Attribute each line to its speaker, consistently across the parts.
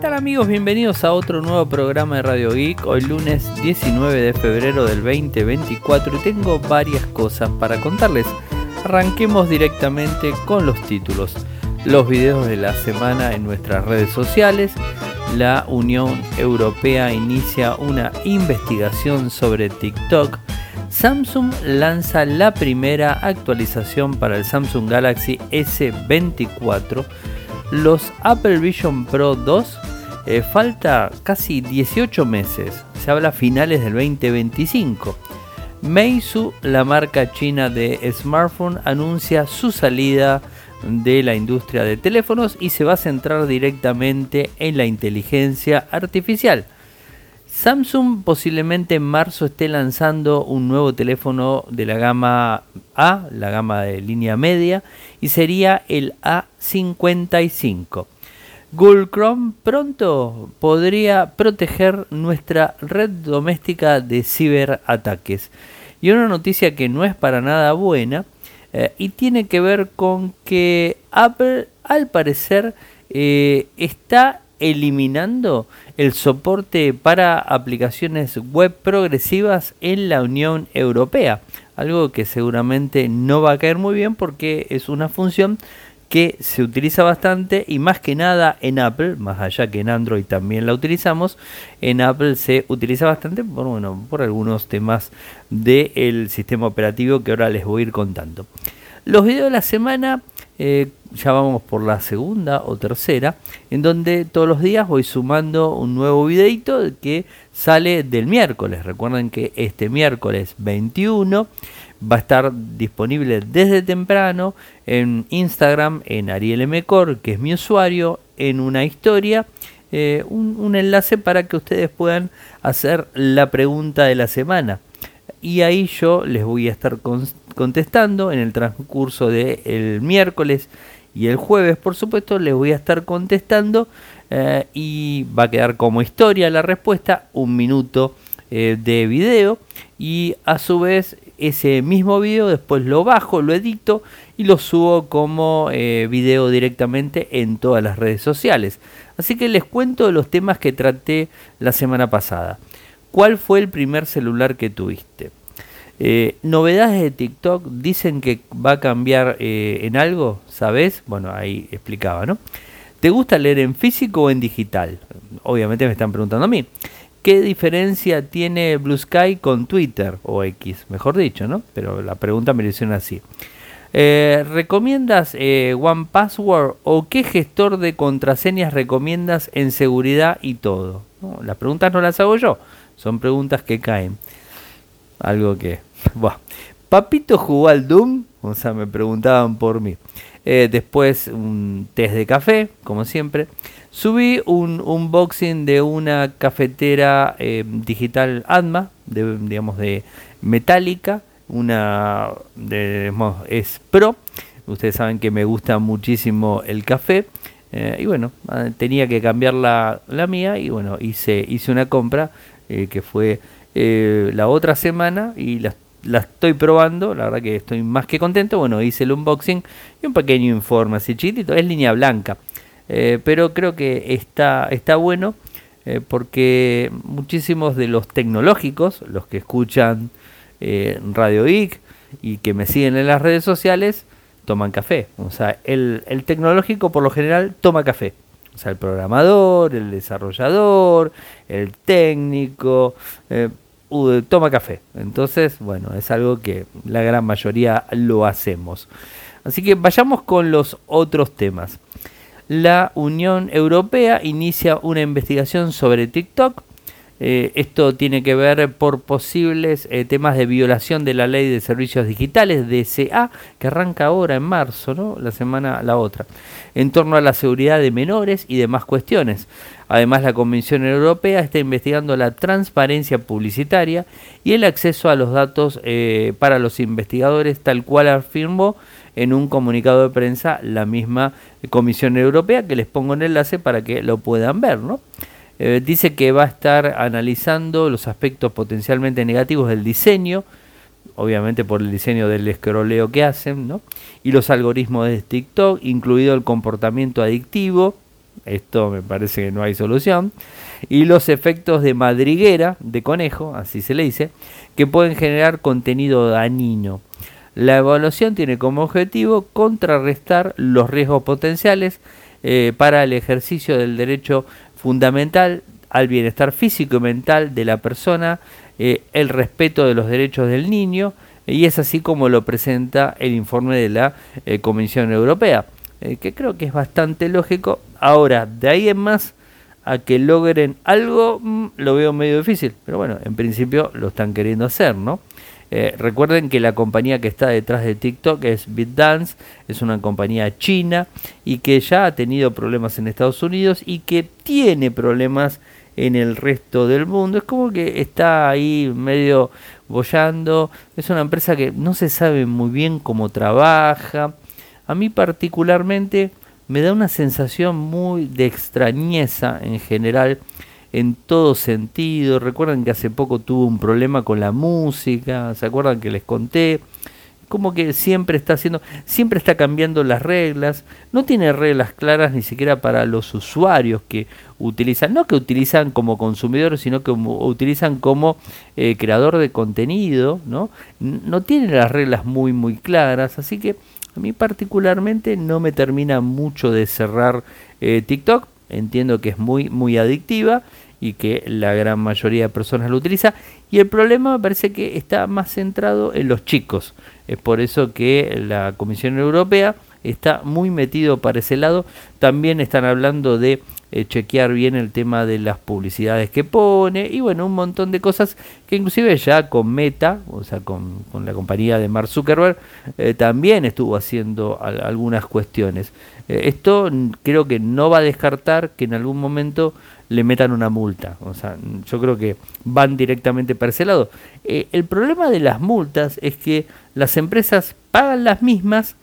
Speaker 1: tal amigos? Bienvenidos a otro nuevo programa de Radio Geek. Hoy lunes 19 de febrero del 2024 y tengo varias cosas para contarles. Arranquemos directamente con los títulos. Los videos de la semana en nuestras redes sociales. La Unión Europea inicia una investigación sobre TikTok. Samsung lanza la primera actualización para el Samsung Galaxy S24 los Apple Vision Pro 2 eh, falta casi 18 meses, se habla finales del 2025. Meizu, la marca china de smartphone, anuncia su salida de la industria de teléfonos y se va a centrar directamente en la inteligencia artificial. Samsung posiblemente en marzo esté lanzando un nuevo teléfono de la gama A, la gama de línea media, y sería el A55. Google Chrome pronto podría proteger nuestra red doméstica de ciberataques. Y una noticia que no es para nada buena eh, y tiene que ver con que Apple al parecer eh, está eliminando el soporte para aplicaciones web progresivas en la Unión Europea. Algo que seguramente no va a caer muy bien porque es una función que se utiliza bastante y más que nada en Apple, más allá que en Android también la utilizamos, en Apple se utiliza bastante por, bueno, por algunos temas del sistema operativo que ahora les voy a ir contando. Los videos de la semana eh, ya vamos por la segunda o tercera, en donde todos los días voy sumando un nuevo videito que sale del miércoles. Recuerden que este miércoles 21 va a estar disponible desde temprano en Instagram, en Ariel Mcor, que es mi usuario, en una historia. Eh, un, enlace para que ustedes puedan hacer la pregunta de la semana y ahí yo les voy a estar contestando en el transcurso del miércoles y el jueves, por supuesto, les voy a estar contestando eh, y va a quedar como historia la respuesta, un minuto eh, de video y a su vez ese mismo video después lo bajo, lo edito y lo subo como eh, video directamente en todas las redes sociales. Así que les cuento los temas que traté la semana pasada. ¿Cuál fue el primer celular que tuviste? Eh, novedades de TikTok dicen que va a cambiar eh, en algo, ¿sabes? Bueno, ahí explicaba, ¿no? ¿Te gusta leer en físico o en digital? Obviamente me están preguntando a mí. ¿Qué diferencia tiene Blue Sky con Twitter o X? Mejor dicho, ¿no? Pero la pregunta me lo hicieron así. Eh, ¿Recomiendas One Password o qué gestor de contraseñas recomiendas en seguridad y todo? las preguntas no las hago yo, son preguntas que caen. Algo que... Papito jugó al Doom, o sea, me preguntaban por mí. Eh, después un test de café, como siempre. Subí un unboxing de una cafetera eh, digital Atma, de, digamos de metálica, una de, es Pro. Ustedes saben que me gusta muchísimo el café. Eh, y bueno, ah, tenía que cambiar la, la, mía y bueno, hice, hice una compra que fue eh, la otra semana y la, estoy probando, la verdad que estoy más que contento. Bueno, hice el unboxing y un pequeño informe así chiquitito, es línea blanca. Eh, pero creo que está, está bueno eh, porque muchísimos de los tecnológicos, los que escuchan Radio Geek y que me siguen en las redes sociales, toman café. O sea, el, el tecnológico por lo general toma café. O sea, el programador, el desarrollador, el técnico, eh, toma café. Entonces, bueno, es algo que la gran mayoría lo hacemos. Así que vayamos con los otros temas. La Unión Europea inicia una investigación sobre TikTok eh, esto tiene que ver por posibles eh, temas de violación de la ley de servicios digitales, DCA, que arranca ahora en marzo, ¿no? la semana la otra, en torno a la seguridad de menores y demás cuestiones. Además, la Comisión Europea está investigando la transparencia publicitaria y el acceso a los datos eh, para los investigadores, tal cual afirmó en un comunicado de prensa la misma Comisión Europea, que les pongo en enlace para que lo puedan ver, ¿no? Eh, dice que va a estar analizando los aspectos potencialmente negativos del diseño, obviamente por el diseño del escroleo que hacen, ¿no? y los algoritmos de TikTok, incluido el comportamiento adictivo, esto me parece que no hay solución, y los efectos de madriguera, de conejo, así se le dice, que pueden generar contenido dañino. La evaluación tiene como objetivo contrarrestar los riesgos potenciales eh, para el ejercicio del derecho fundamental al bienestar físico y mental de la persona, eh, el respeto de los derechos del niño, y es así como lo presenta el informe de la eh, Comisión Europea, que creo que es bastante lógico. Ahora, de ahí en más, a que logren algo, mm, lo veo medio difícil, pero bueno, en principio lo están queriendo hacer, ¿no? Eh, recuerden que la compañía que está detrás de TikTok es BitDance, es una compañía china y que ya ha tenido problemas en Estados Unidos y que tiene problemas en el resto del mundo. Es como que está ahí medio bollando. Es una empresa que no se sabe muy bien cómo trabaja. A mí particularmente me da una sensación muy de extrañeza en general en todo sentido. Recuerdan que hace poco tuvo un problema con la música, ¿se acuerdan que les conté? Como que siempre está haciendo, siempre está cambiando las reglas, no tiene reglas claras ni siquiera para los usuarios que utilizan, no que utilizan como consumidores, sino que utilizan como eh, creador de contenido, ¿no? No tiene las reglas muy muy claras, así que a mí particularmente no me termina mucho de cerrar eh, TikTok, entiendo que es muy muy adictiva y que la gran mayoría de personas lo utiliza. Y el problema me parece que está más centrado en los chicos. Es por eso que la Comisión Europea está muy metido para ese lado. También están hablando de eh, chequear bien el tema de las publicidades que pone y bueno, un montón de cosas que inclusive ya con Meta, o sea, con, la compañía de Mark Zuckerberg, eh, también estuvo haciendo algunas cuestiones. Eh, esto creo que no va a descartar que en algún momento le metan una multa. O sea, yo creo que van directamente para ese lado. Eh, el problema de las multas es que las empresas pagan las mismas,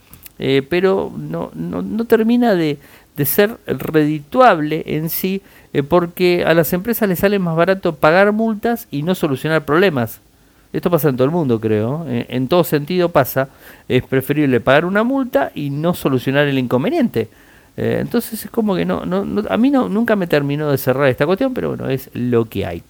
Speaker 1: pero no, no, no termina de, de, ser redituable en sí, eh, porque a las empresas les sale más barato pagar multas y no solucionar problemas. Esto pasa en todo el mundo, creo. en todo sentido pasa. Es preferible pagar una multa y no solucionar el inconveniente. Eh, entonces es como que no, no, a mí no, nunca me terminó de cerrar esta cuestión, pero bueno, es lo que hay.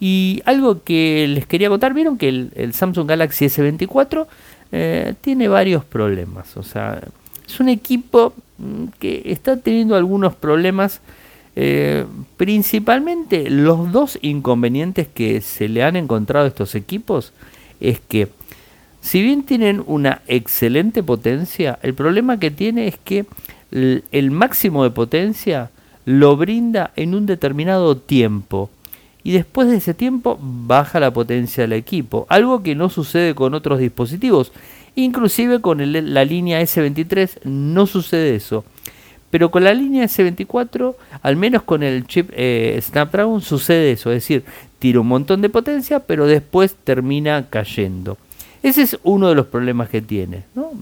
Speaker 1: Y algo que les quería contar, vieron que el, Samsung Galaxy S24 eh, tiene varios problemas. O sea, es un equipo que está teniendo algunos problemas. Eh, principalmente los dos inconvenientes que se le han encontrado a estos equipos es que si bien tienen una excelente potencia, el problema que tiene es que el máximo de potencia lo brinda en un determinado tiempo y después de ese tiempo baja la potencia del equipo, algo que no sucede con otros dispositivos. Inclusive con la línea S23 no sucede eso. Pero con la línea S24, al menos con el chip eh, Snapdragon, sucede eso. Es decir, tira un montón de potencia, pero después termina cayendo. Ese es uno de los problemas que tiene. ¿no?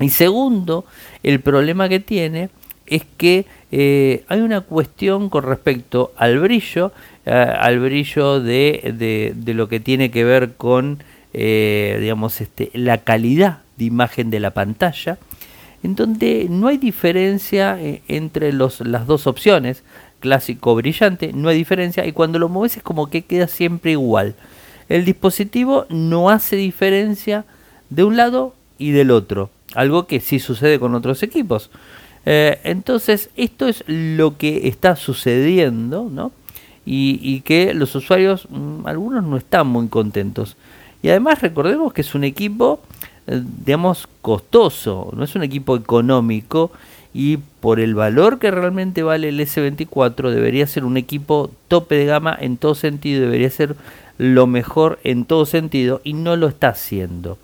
Speaker 1: Y segundo, el problema que tiene es que eh, hay una cuestión con respecto al brillo, eh, al brillo de, de, lo que tiene que ver con, eh, digamos, este, la calidad de imagen de la pantalla, en donde no hay diferencia entre los, las dos opciones, clásico brillante, no hay diferencia, y cuando lo mueves es como que queda siempre igual. El dispositivo no hace diferencia de un lado y del otro algo que sí sucede con otros equipos. Eh, entonces, esto es lo que está sucediendo, ¿no? Y, que los usuarios, mm, algunos no están muy contentos. Y además recordemos que es un equipo, eh, digamos, costoso, no es un equipo económico y por el valor que realmente vale el S24 debería ser un equipo tope de gama en todo sentido, debería ser lo mejor en todo sentido y no lo está haciendo.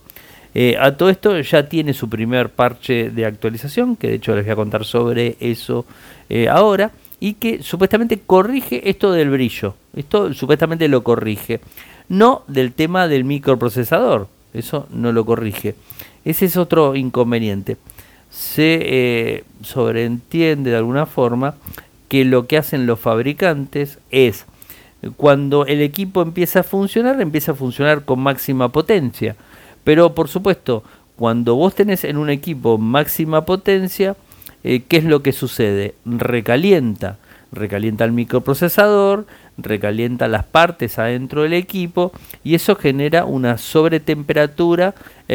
Speaker 1: Eh, a todo esto ya tiene su primer parche de actualización, que de hecho les voy a contar sobre eso eh, ahora, y que supuestamente corrige esto del brillo. Esto supuestamente lo corrige. No del tema del microprocesador, eso no lo corrige. Ese es otro inconveniente. Se eh, sobreentiende de alguna forma que lo que hacen los fabricantes es cuando el equipo empieza a funcionar, empieza a funcionar con máxima potencia pero por supuesto, cuando vos tenés en un equipo máxima potencia, ¿qué es lo que sucede? Recalienta, recalienta el microprocesador, recalienta las partes adentro del equipo y eso genera una sobretemperatura,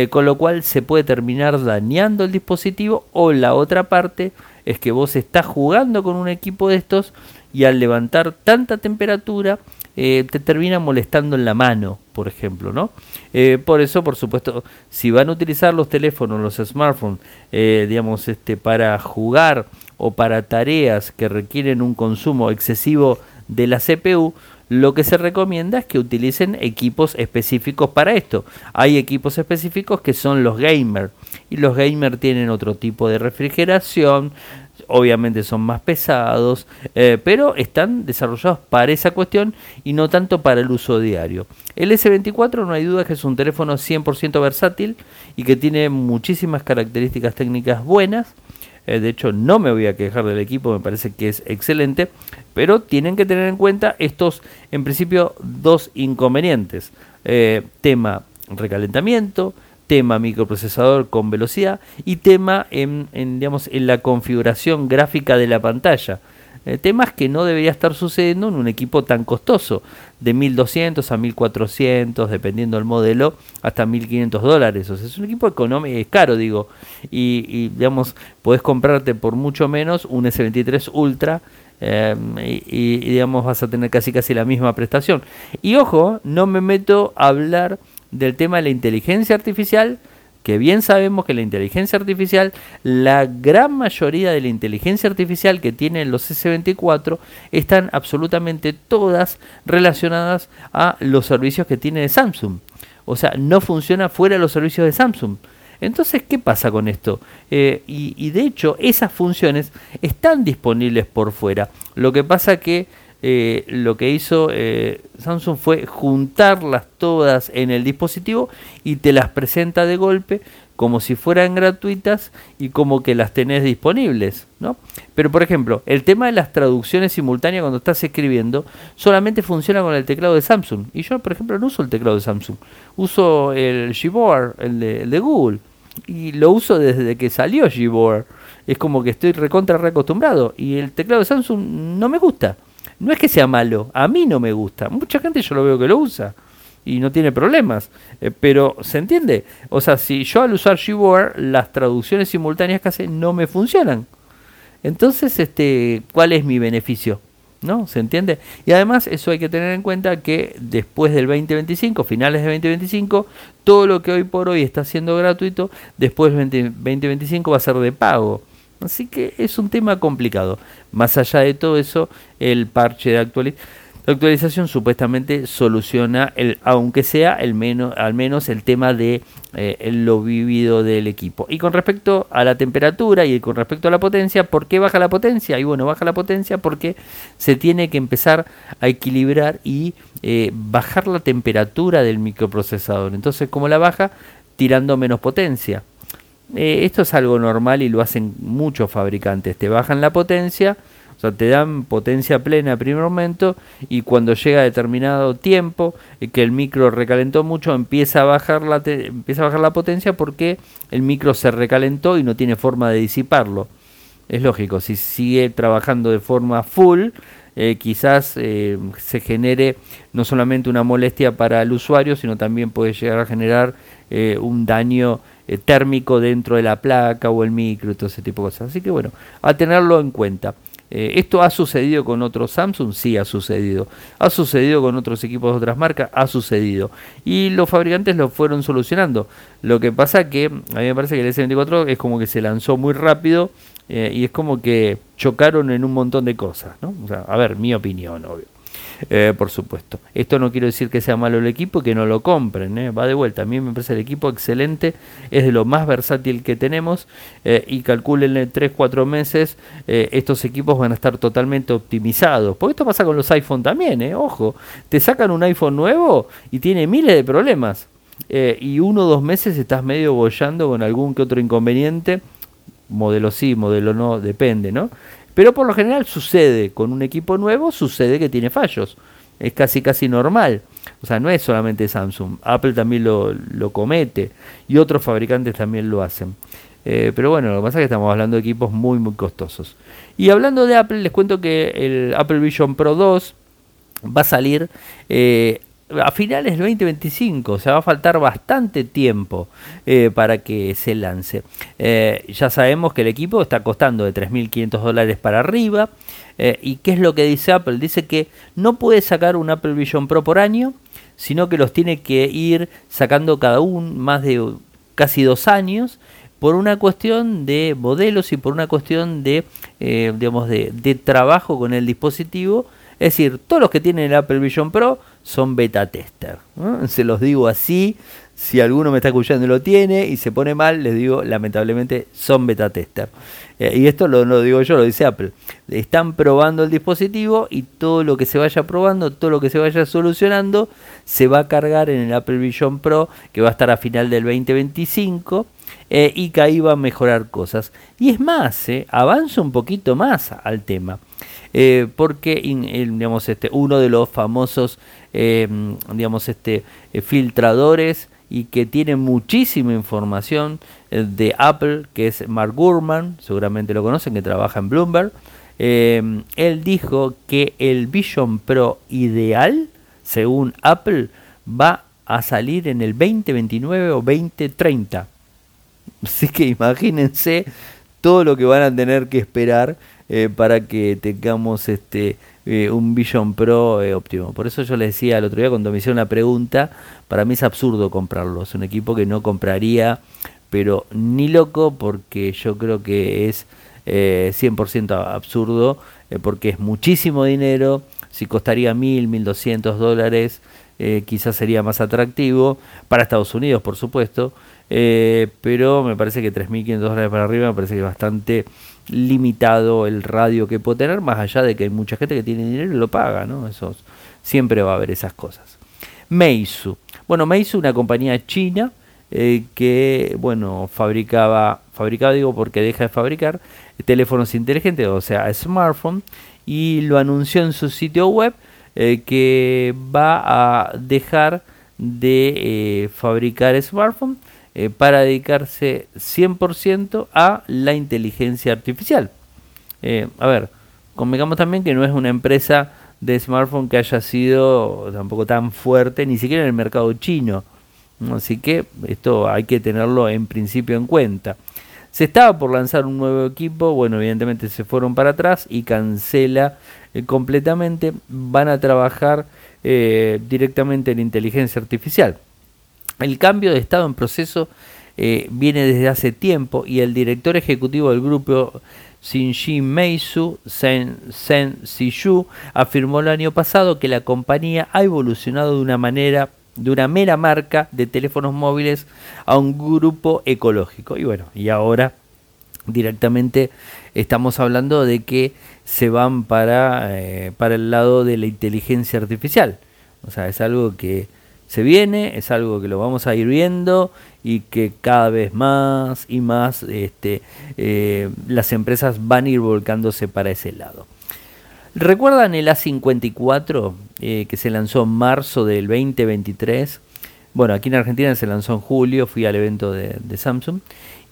Speaker 1: con lo cual se puede terminar dañando el dispositivo o la otra parte es que vos estás jugando con un equipo de estos y al levantar tanta temperatura eh, te termina molestando en la mano, por ejemplo, ¿no? Eh, por eso, por supuesto, si van a utilizar los teléfonos, los smartphones, eh, digamos, este, para jugar o para tareas que requieren un consumo excesivo de la CPU, lo que se recomienda es que utilicen equipos específicos para esto. Hay equipos específicos que son los gamer y los gamer tienen otro tipo de refrigeración, obviamente son más pesados, eh, pero están desarrollados para esa cuestión y no tanto para el uso diario. El S24 no hay duda que es un teléfono 100% versátil y que tiene muchísimas características técnicas buenas. Eh, de hecho, no me voy a quejar del equipo, me parece que es excelente, pero tienen que tener en cuenta estos, en principio, dos inconvenientes. Eh, tema recalentamiento, tema microprocesador con velocidad y tema en, digamos, en la configuración gráfica de la pantalla. Eh, temas que no debería estar sucediendo en un equipo tan costoso, de 1200 a 1400, dependiendo del modelo, hasta 1500 dólares. O sea, es un equipo económico, es caro, digo. Y, digamos, podés comprarte por mucho menos un S23 Ultra. Eh, y, y digamos vas a tener casi casi la misma prestación y ojo no me meto a hablar del tema de la inteligencia artificial, que bien sabemos que la inteligencia artificial, la gran mayoría de la inteligencia artificial que tienen los S24 están absolutamente todas relacionadas a los servicios que tiene Samsung. O sea, no funciona fuera de los servicios de Samsung. Entonces, ¿qué pasa con esto? Eh, y, y, de hecho, esas funciones están disponibles por fuera. Lo que pasa que eh, lo que hizo eh, Samsung fue juntarlas todas en el dispositivo y te las presenta de golpe como si fueran gratuitas y como que las tenés disponibles, ¿no? Pero por ejemplo, el tema de las traducciones simultáneas cuando estás escribiendo solamente funciona con el teclado de Samsung. Y yo, por ejemplo, no uso el teclado de Samsung. Uso el Gboard, el de, el de Google. Y lo uso desde que salió Gboard. Es como que estoy recontra reacostumbrado. Y el teclado de Samsung no me gusta. No es que sea malo, a mí no me gusta. Mucha gente yo lo veo que lo usa y no tiene problemas. Eh, pero, ¿se entiende? O sea, si yo al usar Gboard, las traducciones simultáneas que hace no me funcionan. Entonces, este, ¿cuál es mi beneficio? ¿No? ¿Se entiende? Y además, eso hay que tener en cuenta que después del 2025, finales de 2025, todo lo que hoy por hoy está siendo gratuito, después del 2025 va a ser de pago. Así que es un tema complicado. Más allá de todo eso, el parche de actualización supuestamente soluciona, el, aunque sea el menos, al menos el tema de eh, lo vivido del equipo. Y con respecto a la temperatura y con respecto a la potencia, ¿por qué baja la potencia? Y bueno, baja la potencia porque se tiene que empezar a equilibrar y eh, bajar la temperatura del microprocesador. Entonces, ¿cómo la baja? Tirando menos potencia. Eh, esto es algo normal y lo hacen muchos fabricantes. Te bajan la potencia, o sea, te dan potencia plena a primer momento y cuando llega determinado tiempo eh, que el micro recalentó mucho, empieza a, bajar la empieza a bajar la potencia porque el micro se recalentó y no tiene forma de disiparlo. Es lógico, si sigue trabajando de forma full, eh, quizás se genere no solamente una molestia para el usuario, sino también puede llegar a generar un daño eh, térmico dentro de la placa o el micro y todo ese tipo de cosas. Así que bueno, a tenerlo en cuenta. Eh, ¿Esto ha sucedido con otros Samsung? Sí, ha sucedido. ¿Ha sucedido con otros equipos de otras marcas? Ha sucedido. Y los fabricantes lo fueron solucionando. Lo que pasa que a mí me parece que el S24 es como que se lanzó muy rápido eh, y es como que chocaron en un montón de cosas. ¿no? O sea, a ver, mi opinión, obvio. Eh, por supuesto. Esto no quiero decir que sea malo el equipo, que no lo compren, ¿eh? va de vuelta. A mí me parece el equipo excelente, es de lo más versátil que tenemos eh, y calculen en 3-4 meses estos equipos van a estar totalmente optimizados. Porque esto pasa con los iPhone también, ojo, te sacan un iPhone nuevo y tiene miles de problemas. y uno o dos meses estás medio bollando con algún que otro inconveniente modelo sí, modelo no, depende, ¿no? Pero por lo general sucede, con un equipo nuevo sucede que tiene fallos. Es casi casi normal. O sea, no es solamente Samsung. Apple también lo, comete y otros fabricantes también lo hacen. pero bueno, lo que pasa es que estamos hablando de equipos muy, muy costosos. Y hablando de Apple, les cuento que el Apple Vision Pro 2 va a salir a finales del 2025, o sea, va a faltar bastante tiempo eh, para que se lance. Eh, ya sabemos que el equipo está costando de 3.500 dólares para arriba. Eh, ¿Y qué es lo que dice Apple? Dice que no puede sacar un Apple Vision Pro por año, sino que los tiene que ir sacando cada uno más de casi dos años por una cuestión de modelos y por una cuestión de, digamos, de, de trabajo con el dispositivo. Es decir, todos los que tienen el Apple Vision Pro son beta tester. Se los digo así. Si alguno me está escuchando y lo tiene y se pone mal, les digo, lamentablemente son beta tester. Eh, y esto lo, digo yo, lo dice Apple. Están probando el dispositivo y todo lo que se vaya probando, todo lo que se vaya solucionando, se va a cargar en el Apple Vision Pro, que va a estar a final del 2025. Eh, y que ahí va a mejorar cosas. Y es más, eh, avanza un poquito más al tema. porque digamos, este, uno de los famosos Em, digamos, este, eh, filtradores y que tiene muchísima información eh, de Apple, que es Mark Gurman, seguramente lo conocen, que trabaja en Bloomberg. Em, él dijo que el Vision Pro ideal, según Apple, va a salir en el 2029 o 2030. Así que imagínense todo lo que van a tener que esperar eh, para que tengamos este eh, un Vision Pro eh, óptimo. Por eso yo le decía el otro día cuando me hicieron la pregunta, para mí es absurdo comprarlo. Es un equipo que no compraría, pero ni loco, porque yo creo que es 100% absurdo, porque es muchísimo dinero. Si costaría mil, mil doscientos dólares, quizás sería más atractivo para Estados Unidos, por supuesto. pero me parece que 3.500 dólares para arriba me parece que es bastante limitado el radio que puede tener, más allá de que hay mucha gente que tiene dinero y lo paga, ¿no? Eso siempre va a haber esas cosas. Meizu. Bueno, Meizu, una compañía china eh, que, bueno, fabricaba, fabricaba, digo porque deja de fabricar teléfonos inteligentes, o sea, smartphone, y lo anunció en su sitio web eh, que va a dejar de eh, fabricar smartphones eh, para dedicarse 100% a la inteligencia artificial. Eh, a ver, convengamos también que no es una empresa de smartphone que haya sido tampoco tan fuerte, ni siquiera en el mercado chino. Así que esto hay que tenerlo en principio en cuenta. Se estaba por lanzar un nuevo equipo, bueno, evidentemente se fueron para atrás y cancela eh, completamente. Van a trabajar directamente en inteligencia artificial. El cambio de estado en proceso eh, viene desde hace tiempo y el director ejecutivo del grupo Shinji Meisu, Sen, Sen Sishu, afirmó el año pasado que la compañía ha evolucionado de una manera de una mera marca de teléfonos móviles a un grupo ecológico. Y bueno, y ahora directamente estamos hablando de que se van para, eh, para el lado de la inteligencia artificial. O sea, es algo que se viene, es algo que lo vamos a ir viendo y que cada vez más y más este, eh, las empresas van a ir volcándose para ese lado. ¿Recuerdan el A54 eh, que se lanzó en marzo del 2023? Bueno, aquí en Argentina se lanzó en julio, fui al evento de, Samsung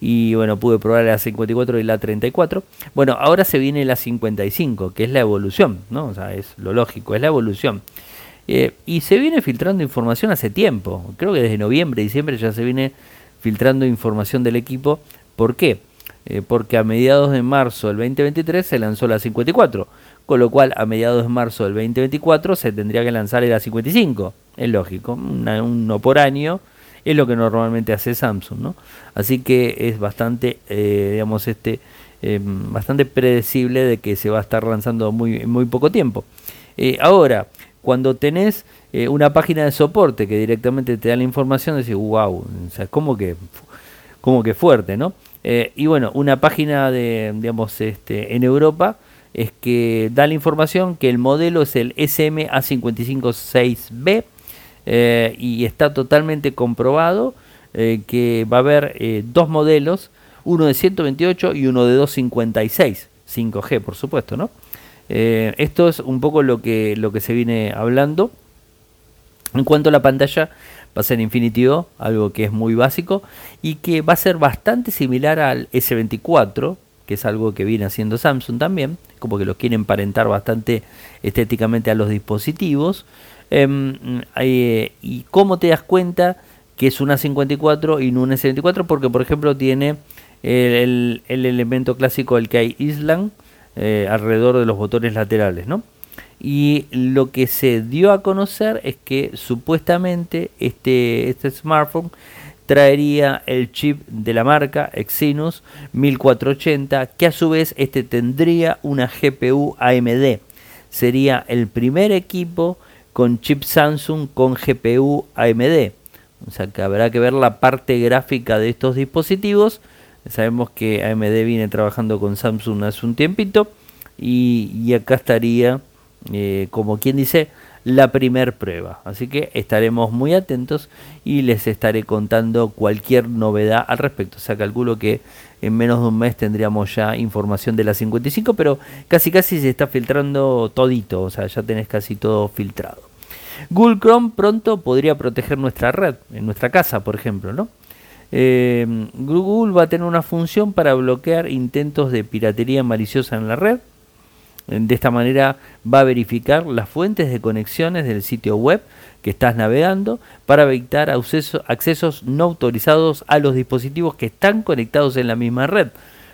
Speaker 1: y bueno, pude probar el A54 y el A34. Bueno, ahora se viene el A55, que es la evolución, ¿no? O sea, es lo lógico, es la evolución. Eh, y se viene filtrando información hace tiempo. Creo que desde noviembre, diciembre ya se viene filtrando información del equipo. ¿Por qué? Eh, porque a mediados de marzo del 2023 se lanzó la 54. Con lo cual, a mediados de marzo del 2024 se tendría que lanzar la 55. Es lógico, uno por año es lo que normalmente hace Samsung, ¿no? Así que es bastante, eh, digamos, este, bastante predecible de que se va a estar lanzando muy, muy poco tiempo. ahora, cuando tenés eh, una página de soporte que directamente te da la información, decís, wow, o sea, como que, como que fuerte, ¿no? Eh, y bueno, una página de, digamos, este, en Europa es que da la información que el modelo es el SMA556B eh, y está totalmente comprobado que va a haber dos modelos, uno de 128 y uno de 256, 5G por supuesto, ¿no? Eh, esto es un poco lo que, lo que se viene hablando. En cuanto a la pantalla, va a ser Infinity O, algo que es muy básico y que va a ser bastante similar al S24, que es algo que viene haciendo Samsung también, como que lo quieren emparentar bastante estéticamente a los dispositivos. Em, eh, y cómo te das cuenta que es una 54 y no una S24, porque por ejemplo tiene el, elemento clásico del hay Island eh, alrededor de los botones laterales, ¿no? Y lo que se dio a conocer es que supuestamente este, este smartphone traería el chip de la marca Exynos 1480, que a su vez este tendría una GPU AMD. Sería el primer equipo con chip Samsung con GPU AMD. O sea que habrá que ver la parte gráfica de estos dispositivos. Sabemos que AMD viene trabajando con Samsung hace un tiempito y acá estaría eh, como quien dice, la primer prueba. Así que estaremos muy atentos y les estaré contando cualquier novedad al respecto. O sea, calculo que en menos de un mes tendríamos ya información de la 55, pero casi casi se está filtrando todito, o sea, ya tenés casi todo filtrado. Google Chrome pronto podría proteger nuestra red, en nuestra casa, por ejemplo, ¿no? Eh, Google va a tener una función para bloquear intentos de piratería maliciosa en la red de esta manera va a verificar las fuentes de conexiones del sitio web que estás navegando para evitar accesos no autorizados a los dispositivos que están conectados en la misma red.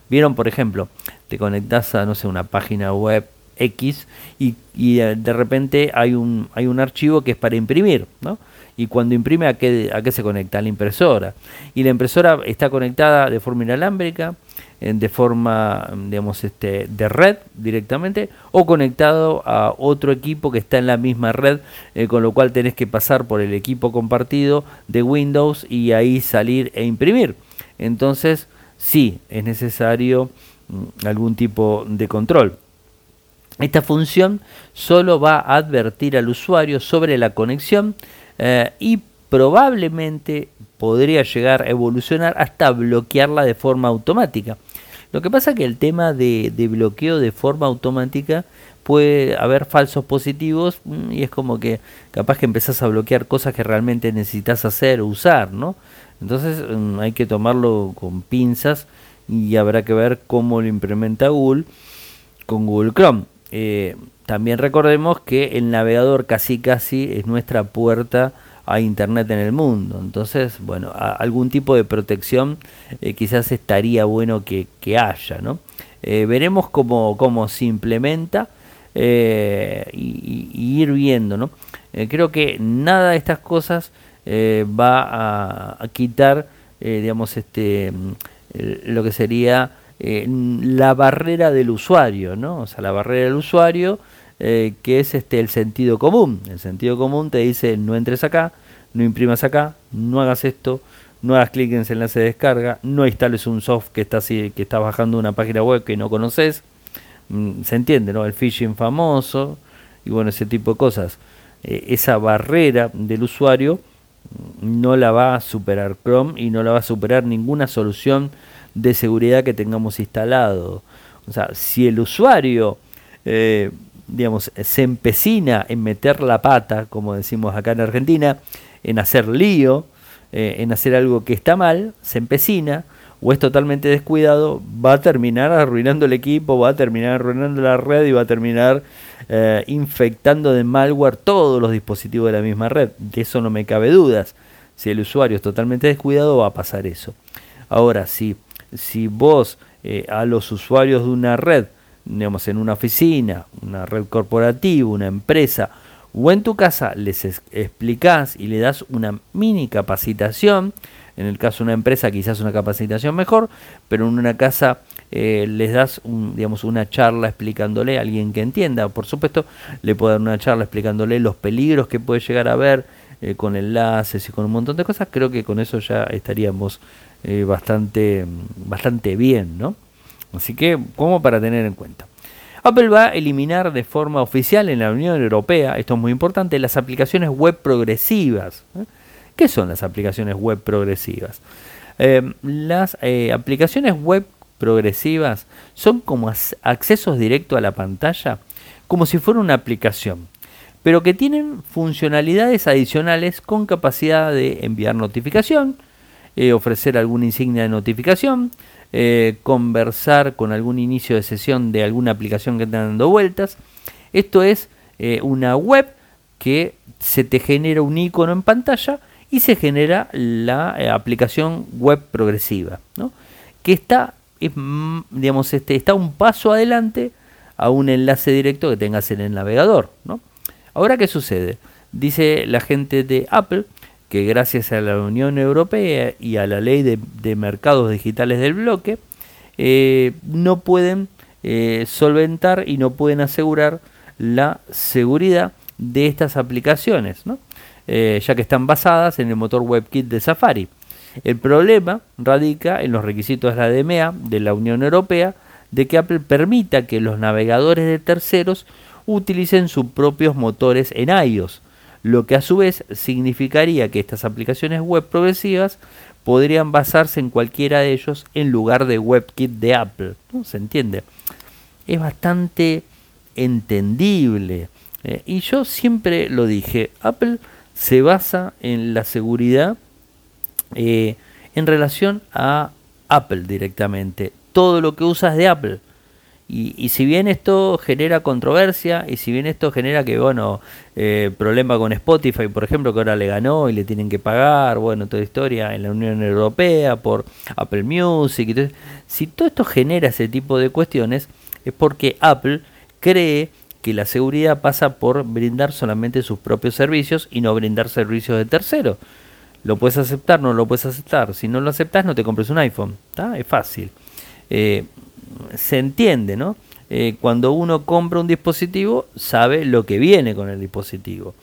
Speaker 1: Vieron, por ejemplo, te conectas a no sé, una página web X y, eh, de repente hay un, hay un archivo que es para imprimir, ¿no? Y cuando imprime, ¿a qué, ¿a qué se conecta? A la impresora. Y la impresora está conectada de forma inalámbrica, de forma, digamos, este, de red directamente o conectado a otro equipo que está en la misma red, eh, con lo cual tenés que pasar por el equipo compartido de Windows y ahí salir e imprimir. Entonces, sí, es necesario mm, algún tipo de control. Esta función solo va a advertir al usuario sobre la conexión eh, y probablemente podría llegar a evolucionar hasta bloquearla de forma automática. Lo que pasa es que el tema de, bloqueo de forma automática puede haber falsos positivos mm, y es como que capaz que empezás a bloquear cosas que realmente necesitas hacer o usar, ¿no? Entonces mm, hay que tomarlo con pinzas y habrá que ver cómo lo implementa Google con Google Chrome. Eh, también recordemos que el navegador casi casi es nuestra puerta a Internet en el mundo. Entonces, bueno, algún tipo de protección eh, quizás estaría bueno que, haya, ¿no? Eh, veremos cómo, cómo, se implementa eh, y, ir viendo, ¿no? creo que nada de estas cosas va a, quitar, digamos, este, lo que sería la barrera del usuario, ¿no? O sea, la barrera del usuario eh, que es este el sentido común. El sentido común te dice no entres acá, no imprimas acá, no hagas esto, no hagas clic en ese enlace de descarga, no instales un soft que está así, que bajando una página web que no conoces. Mm, se entiende, ¿no? El phishing famoso y bueno, ese tipo de cosas. Eh, esa barrera del usuario mm, no la va a superar Chrome y no la va a superar ninguna solución de seguridad que tengamos instalado. O sea, si el usuario eh, digamos, se empecina en meter la pata, como decimos acá en Argentina, en hacer lío, eh, en hacer algo que está mal, se empecina o es totalmente descuidado, va a terminar arruinando el equipo, va a terminar arruinando la red y va a terminar eh, infectando de malware todos los dispositivos de la misma red. De eso no me cabe dudas. Si el usuario es totalmente descuidado, va a pasar eso. Ahora, si, si vos eh, a los usuarios de una red digamos, en una oficina, una red corporativa, una empresa o en tu casa, les explicás y le das una mini capacitación. En el caso de una empresa, quizás una capacitación mejor, pero en una casa eh, les das un, digamos, una charla explicándole a alguien que entienda. Por supuesto, le puedo dar una charla explicándole los peligros que puede llegar a haber eh, con enlaces y con un montón de cosas. Creo que con eso ya estaríamos eh, bastante, bastante bien, ¿no? Así que, como para tener en cuenta. Apple va a eliminar de forma oficial en la Unión Europea, esto es muy importante, las aplicaciones web progresivas. ¿eh? ¿Qué son las aplicaciones web progresivas? Em, las eh, aplicaciones web progresivas son como accesos directos a la pantalla, como si fuera una aplicación. pero que tienen funcionalidades adicionales con capacidad de enviar notificación, eh, ofrecer alguna insignia de notificación, eh, conversar con algún inicio de sesión de alguna aplicación que esté dando vueltas. Esto es eh, una web que se te genera un icono en pantalla y se genera la aplicación web progresiva, que está, mm, digamos, este, está un paso adelante a un enlace directo que tengas en el navegador. Ahora, ¿qué sucede? Dice la gente de Apple que gracias a la Unión Europea y a la ley de, mercados digitales del bloque, eh, no pueden eh, solventar y no pueden asegurar la seguridad de estas aplicaciones, eh, ya que están basadas en el motor WebKit de Safari. El problema radica en los requisitos de la DMA de la Unión Europea de que Apple permita que los navegadores de terceros utilicen sus propios motores en iOS, lo que a su vez significaría que estas aplicaciones web progresivas podrían basarse en cualquiera de ellos en lugar de WebKit de Apple. ¿no? ¿Se entiende? Es bastante entendible. Eh, y yo siempre lo dije, Apple se basa en la seguridad eh, en relación a Apple directamente. Todo lo que usas de Apple. Y, si bien esto genera controversia y si bien esto genera que, bueno, eh, problema con Spotify, por ejemplo, que ahora le ganó y le tienen que pagar, bueno, toda historia en la Unión Europea por Apple Music, y si todo esto genera ese tipo de cuestiones, es porque Apple cree que la seguridad pasa por brindar solamente sus propios servicios y no brindar servicios de terceros. Lo puedes aceptar, no lo puedes aceptar. Si no lo aceptas, no te compres un iPhone. Es fácil. Eh, se entiende, ¿no? Eh, cuando uno compra un dispositivo, sabe lo que viene con el dispositivo.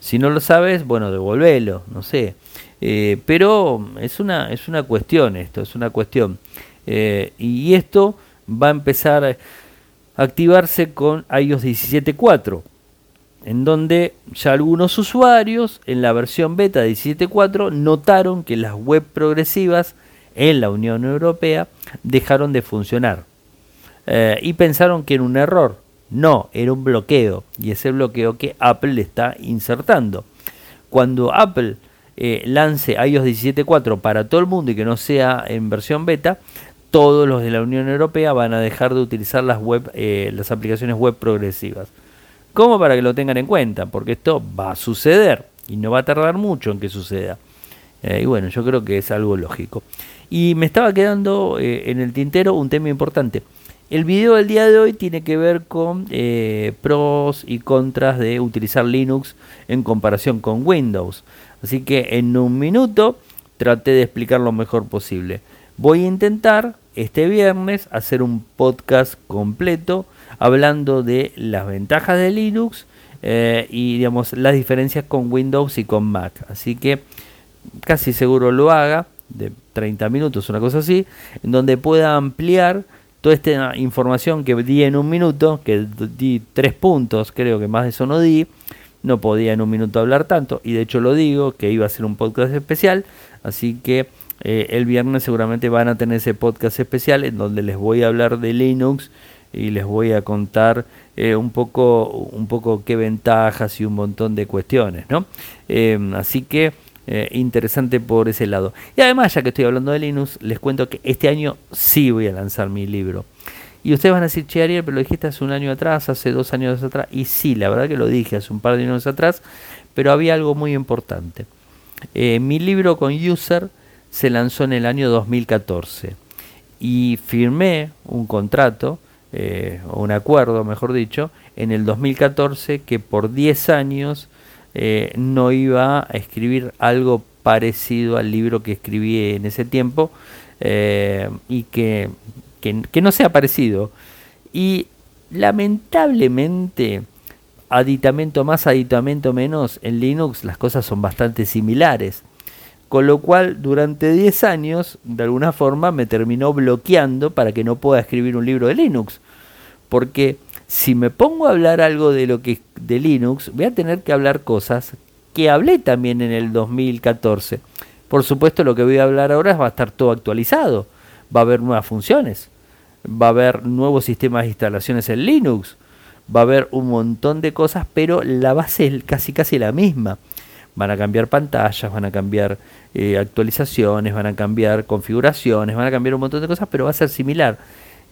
Speaker 1: Si no lo sabes, bueno, devolvelo, no sé. Eh, pero es una, es una cuestión esto, es una cuestión. Eh, y esto va a empezar a activarse con iOS 17.4, en donde ya algunos usuarios en la versión beta de 17.4 notaron que las web progresivas en la Unión Europea dejaron de funcionar. Eh, y pensaron que era un error. No, era un bloqueo. Y ese bloqueo que Apple le está insertando. Cuando Apple eh, lance iOS 17.4 para todo el mundo y que no sea en versión beta, todos los de la Unión Europea van a dejar de utilizar las, web, eh, las aplicaciones web progresivas. ¿Cómo para que lo tengan en cuenta? Porque esto va a suceder y no va a tardar mucho en que suceda. y bueno, yo creo que es algo lógico. Y me estaba quedando en el tintero un tema importante. El video del día de hoy tiene que ver con eh, pros y contras de utilizar Linux en comparación con Windows. Así que en un minuto traté de explicar lo mejor posible. Voy a intentar este viernes hacer un podcast completo hablando de las ventajas de Linux eh, y digamos las diferencias con Windows y con Mac. Así que casi seguro lo haga de 30 minutos, una cosa así, en donde pueda ampliar toda esta información que di en un minuto, que di tres puntos, creo que más de eso no di, no podía en un minuto hablar tanto, y de hecho lo digo, que iba a ser un podcast especial, así que eh, el viernes seguramente van a tener ese podcast especial en donde les voy a hablar de Linux y les voy a contar eh, un poco un poco qué ventajas y un montón de cuestiones, ¿no? Eh, así que eh, interesante por ese lado. Y además, ya que estoy hablando de Linux, les cuento que este año sí voy a lanzar mi libro. Y ustedes van a decir, che Ariel, pero lo dijiste hace un año atrás, hace dos años atrás. Y sí, la verdad que lo dije hace un par de años atrás, pero había algo muy importante. Eh, mi libro con User se lanzó en el año 2014 y firmé un contrato, eh, un acuerdo, mejor dicho, en el 2014 que por 10 años eh, no iba a escribir algo parecido al libro que escribí en ese tiempo eh, y que, que, no sea parecido. Y lamentablemente, aditamento más, aditamento menos, en Linux las cosas son bastante similares. Con lo cual, durante 10 años, de alguna forma, me terminó bloqueando para que no pueda escribir un libro de Linux. Porque si me pongo a hablar algo de lo que de Linux, voy a tener que hablar cosas que hablé también en el 2014. Por supuesto, lo que voy a hablar ahora va a estar todo actualizado. Va a haber nuevas funciones. Va a haber nuevos sistemas de instalaciones en Linux. va a haber un montón de cosas, pero la base es casi casi la misma. Van a cambiar pantallas, van a cambiar eh, actualizaciones, van a cambiar configuraciones, van a cambiar un montón de cosas, pero va a ser similar.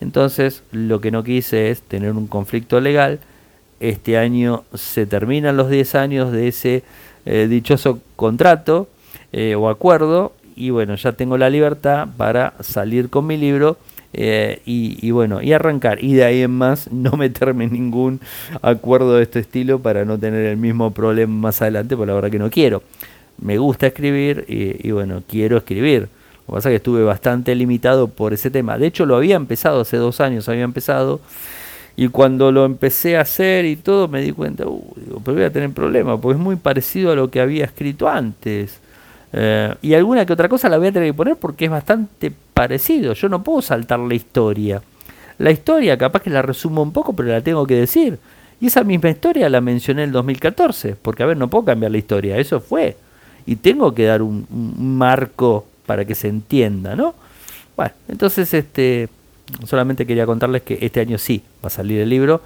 Speaker 1: Entonces, lo que no quise es tener un conflicto legal. Este año se terminan los 10 años de ese eh, dichoso contrato eh, o acuerdo y bueno, ya tengo la libertad para salir con mi libro eh, y, bueno, y arrancar. Y de ahí en más no meterme en ningún acuerdo de este estilo para no tener el mismo problema más adelante, porque la verdad que no quiero. Me gusta escribir y, bueno, quiero escribir. Lo que pasa es que estuve bastante limitado por ese tema. De hecho, lo había empezado hace dos años, había empezado. Y cuando lo empecé a hacer y todo, me di cuenta, uh, pero voy a tener problemas, porque es muy parecido a lo que había escrito antes. Eh, y alguna que otra cosa la voy a tener que poner porque es bastante parecido. Yo no puedo saltar la historia. La historia capaz que la resumo un poco, pero la tengo que decir. Y esa misma historia la mencioné en el 2014, porque a ver, no puedo cambiar la historia, eso fue. Y tengo que dar un, marco para que se entienda, ¿no? Bueno, entonces este solamente quería contarles que este año sí va a salir el libro.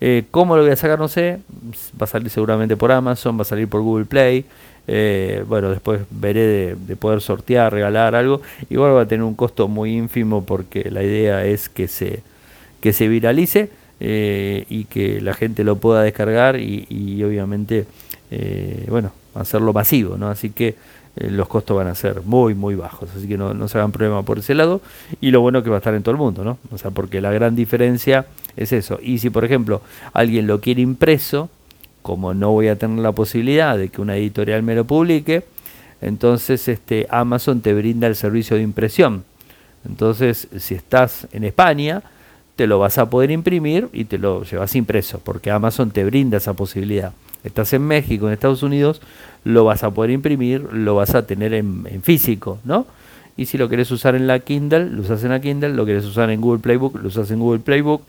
Speaker 1: Eh, ¿Cómo lo voy a sacar? No sé. Va a salir seguramente por Amazon, va a salir por Google Play. Eh, bueno, después veré de, poder sortear, regalar algo. Igual va a tener un costo muy ínfimo porque la idea es que se, que se viralice eh, y que la gente lo pueda descargar y, obviamente, eh, bueno, hacerlo masivo, ¿no? Así que los costos van a ser muy, muy bajos. Así que no, no se hagan problema por ese lado. Y lo bueno es que va a estar en todo el mundo, ¿no? O sea, porque la gran diferencia es eso. Y si, por ejemplo, alguien lo quiere impreso, como no voy a tener la posibilidad de que una editorial me lo publique, entonces este, Amazon te brinda el servicio de impresión. Entonces, si estás en España, te lo vas a poder imprimir y te lo llevas impreso, porque Amazon te brinda esa posibilidad. Estás en México, en Estados Unidos, lo vas a poder imprimir, lo vas a tener en, en físico, ¿no? Y si lo quieres usar en la Kindle, lo usas en la Kindle, lo quieres usar en Google Playbook, lo usas en Google Playbook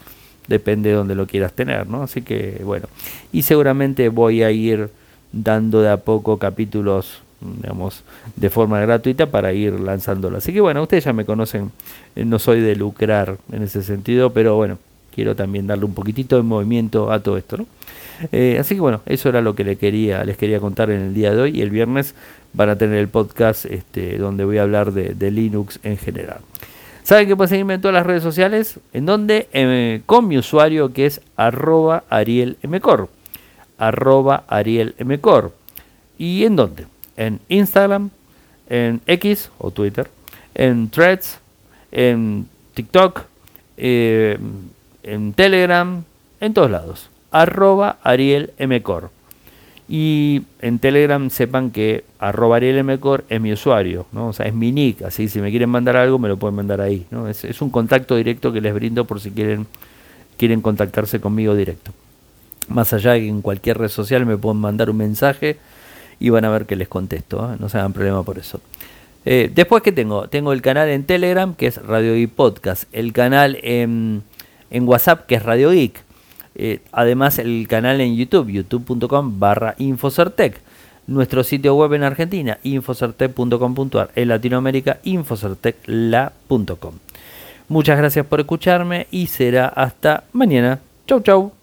Speaker 1: depende de donde lo quieras tener, ¿no? Así que bueno, y seguramente voy a ir dando de a poco capítulos, digamos, de forma gratuita para ir lanzándolo. Así que bueno, ustedes ya me conocen, eh, no soy de lucrar en ese sentido, pero bueno, quiero también darle un poquitito de movimiento a todo esto, ¿no? Eh, así que bueno, eso era lo que les quería, les quería contar en el día de hoy y el viernes van a tener el podcast este, donde voy a hablar de Linux en general. Saben que pueden seguirme en todas las redes sociales, en donde con mi usuario que es arroba arielmcor, arroba arielmcor. ¿Y en dónde? En Instagram, en X o Twitter, en Threads, en TikTok, eh, en Telegram, en todos lados. Arroba arielmcor. Y en Telegram sepan que arroba mejor es mi usuario, ¿no? O sea, es mi nick, así si me quieren mandar algo me lo pueden mandar ahí, ¿no? Es, es un contacto directo que les brindo por si quieren, quieren contactarse conmigo directo. Más allá de que en cualquier red social me pueden mandar un mensaje y van a ver que les contesto, ¿eh? no se hagan problema por eso. Eh, después que tengo, tengo el canal en Telegram que es Radio Geek Podcast, el canal en, en WhatsApp que es Radio Geek eh, además el canal en YouTube, youtube.com barra Infocertec. Nuestro sitio web en Argentina, infocertec.com.ar. En Latinoamérica, infocertecla.com. Muchas gracias por escucharme y será hasta mañana. Chau, chau.